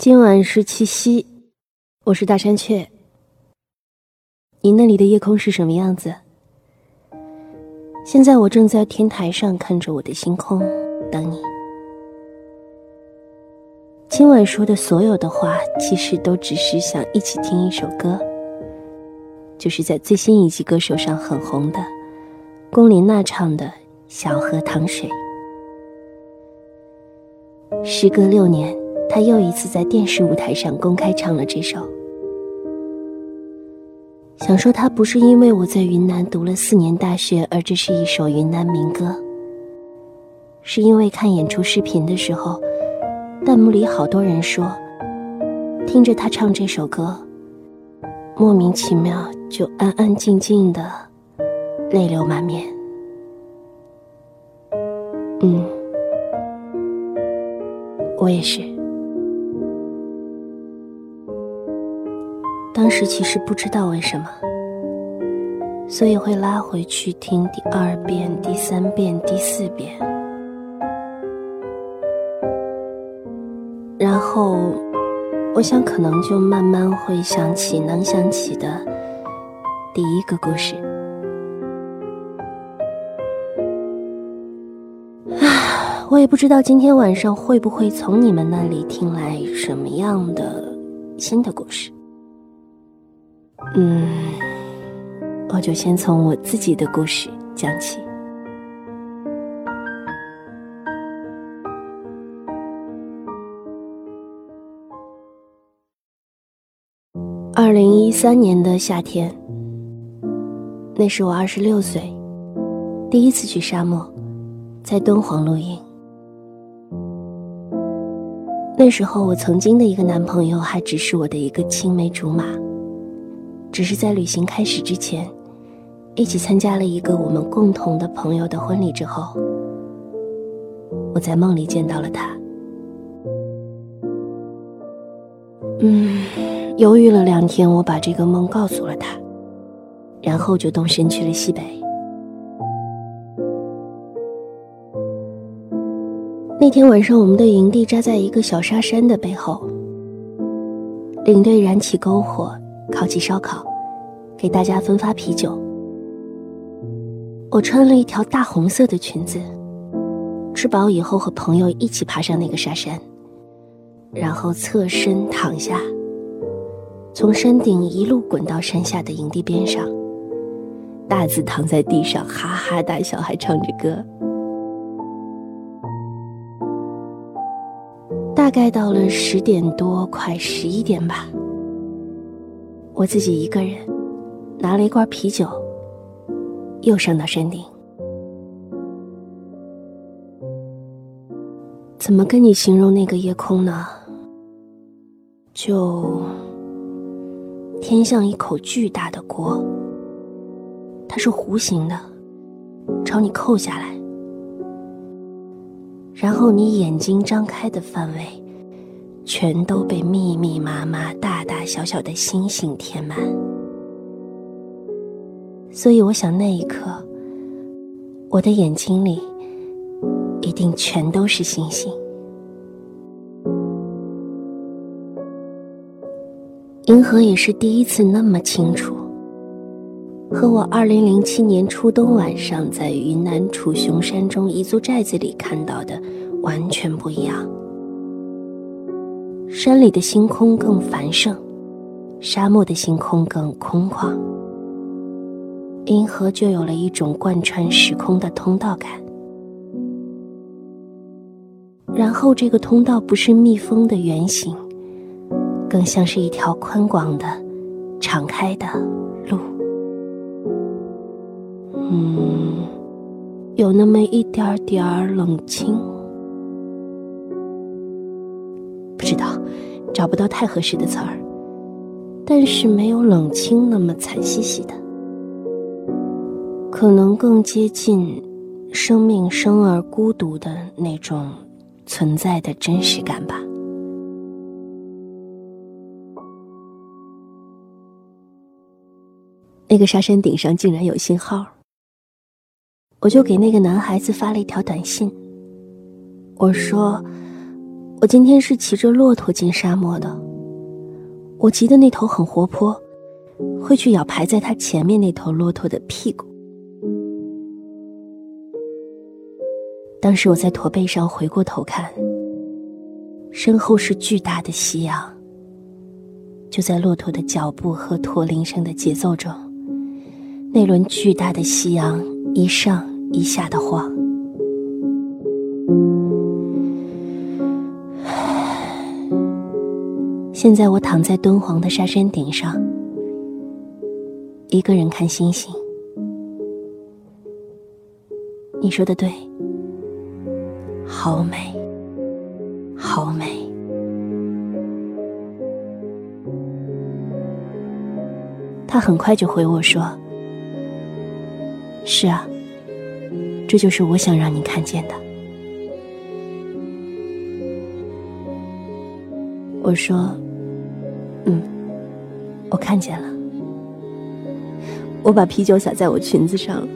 今晚是七夕，我是大山雀。你那里的夜空是什么样子？现在我正在天台上看着我的星空，等你。今晚说的所有的话，其实都只是想一起听一首歌，就是在最新一季歌手上很红的龚琳娜唱的《小河淌水》。时隔六年。他又一次在电视舞台上公开唱了这首。想说他不是因为我在云南读了四年大学，而这是一首云南民歌，是因为看演出视频的时候，弹幕里好多人说，听着他唱这首歌，莫名其妙就安安静静的，泪流满面。嗯，我也是。当时其实不知道为什么，所以会拉回去听第二遍、第三遍、第四遍，然后我想可能就慢慢会想起能想起的第一个故事。唉，我也不知道今天晚上会不会从你们那里听来什么样的新的故事。嗯，我就先从我自己的故事讲起。二零一三年的夏天，那是我二十六岁，第一次去沙漠，在敦煌露营。那时候，我曾经的一个男朋友还只是我的一个青梅竹马。只是在旅行开始之前，一起参加了一个我们共同的朋友的婚礼之后，我在梦里见到了他。嗯，犹豫了两天，我把这个梦告诉了他，然后就动身去了西北。那天晚上，我们的营地扎在一个小沙山的背后，领队燃起篝火。烤起烧烤，给大家分发啤酒。我穿了一条大红色的裙子，吃饱以后和朋友一起爬上那个沙山，然后侧身躺下，从山顶一路滚到山下的营地边上，大字躺在地上哈哈大笑，还唱着歌。大概到了十点多，快十一点吧。我自己一个人拿了一罐啤酒，又上到山顶。怎么跟你形容那个夜空呢？就天像一口巨大的锅，它是弧形的，朝你扣下来，然后你眼睛张开的范围。全都被密密麻麻、大大小小的星星填满，所以我想那一刻，我的眼睛里一定全都是星星。银河也是第一次那么清楚，和我二零零七年初冬晚上在云南楚雄山中一座寨子里看到的完全不一样。山里的星空更繁盛，沙漠的星空更空旷，银河就有了一种贯穿时空的通道感。然后，这个通道不是密封的圆形，更像是一条宽广的、敞开的路。嗯，有那么一点点儿冷清。不知道，找不到太合适的词儿，但是没有冷清那么惨兮兮的，可能更接近生命生而孤独的那种存在的真实感吧。那个沙山顶上竟然有信号，我就给那个男孩子发了一条短信，我说。我今天是骑着骆驼进沙漠的。我骑的那头很活泼，会去咬排在它前面那头骆驼的屁股。当时我在驼背上回过头看，身后是巨大的夕阳。就在骆驼的脚步和驼铃声的节奏中，那轮巨大的夕阳一上一下的晃。现在我躺在敦煌的沙山顶上，一个人看星星。你说的对，好美，好美。他很快就回我说：“是啊，这就是我想让你看见的。”我说。嗯，我看见了。我把啤酒洒在我裙子上了。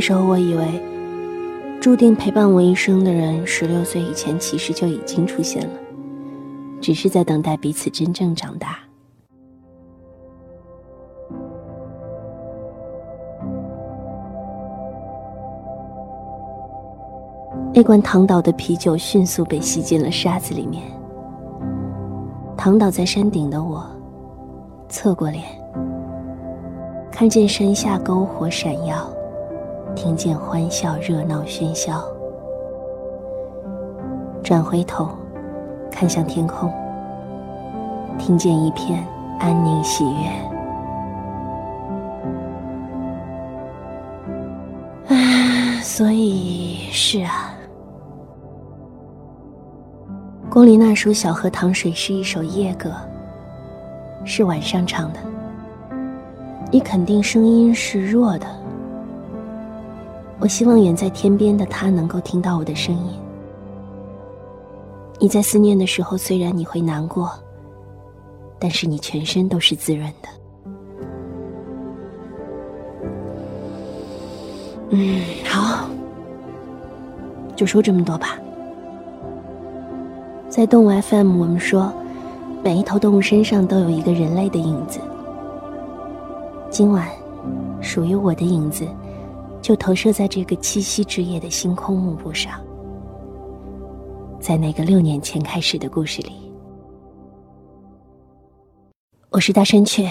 那时候我以为，注定陪伴我一生的人，十六岁以前其实就已经出现了，只是在等待彼此真正长大。那罐躺倒的啤酒迅速被吸进了沙子里面。躺倒在山顶的我，侧过脸，看见山下篝火闪耀，听见欢笑热闹喧嚣。转回头，看向天空，听见一片安宁喜悦。啊，所以是啊。宫里那首《小河淌水》是一首夜歌，是晚上唱的。你肯定声音是弱的。我希望远在天边的他能够听到我的声音。你在思念的时候，虽然你会难过，但是你全身都是滋润的。嗯，好，就说这么多吧。在动物 FM，我们说，每一头动物身上都有一个人类的影子。今晚，属于我的影子，就投射在这个七夕之夜的星空幕布上，在那个六年前开始的故事里。我是大山雀，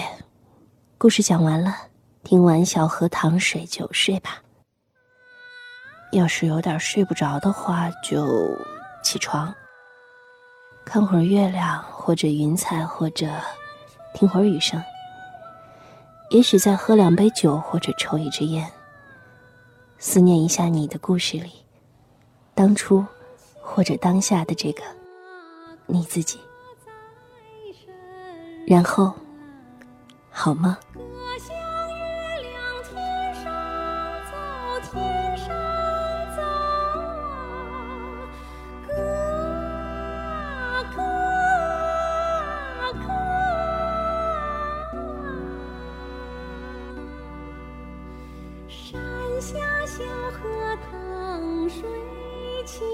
故事讲完了，听完小河淌水就睡吧。要是有点睡不着的话，就起床。看会儿月亮，或者云彩，或者听会儿雨声。也许再喝两杯酒，或者抽一支烟。思念一下你的故事里，当初或者当下的这个你自己。然后，好吗？下小河淌水清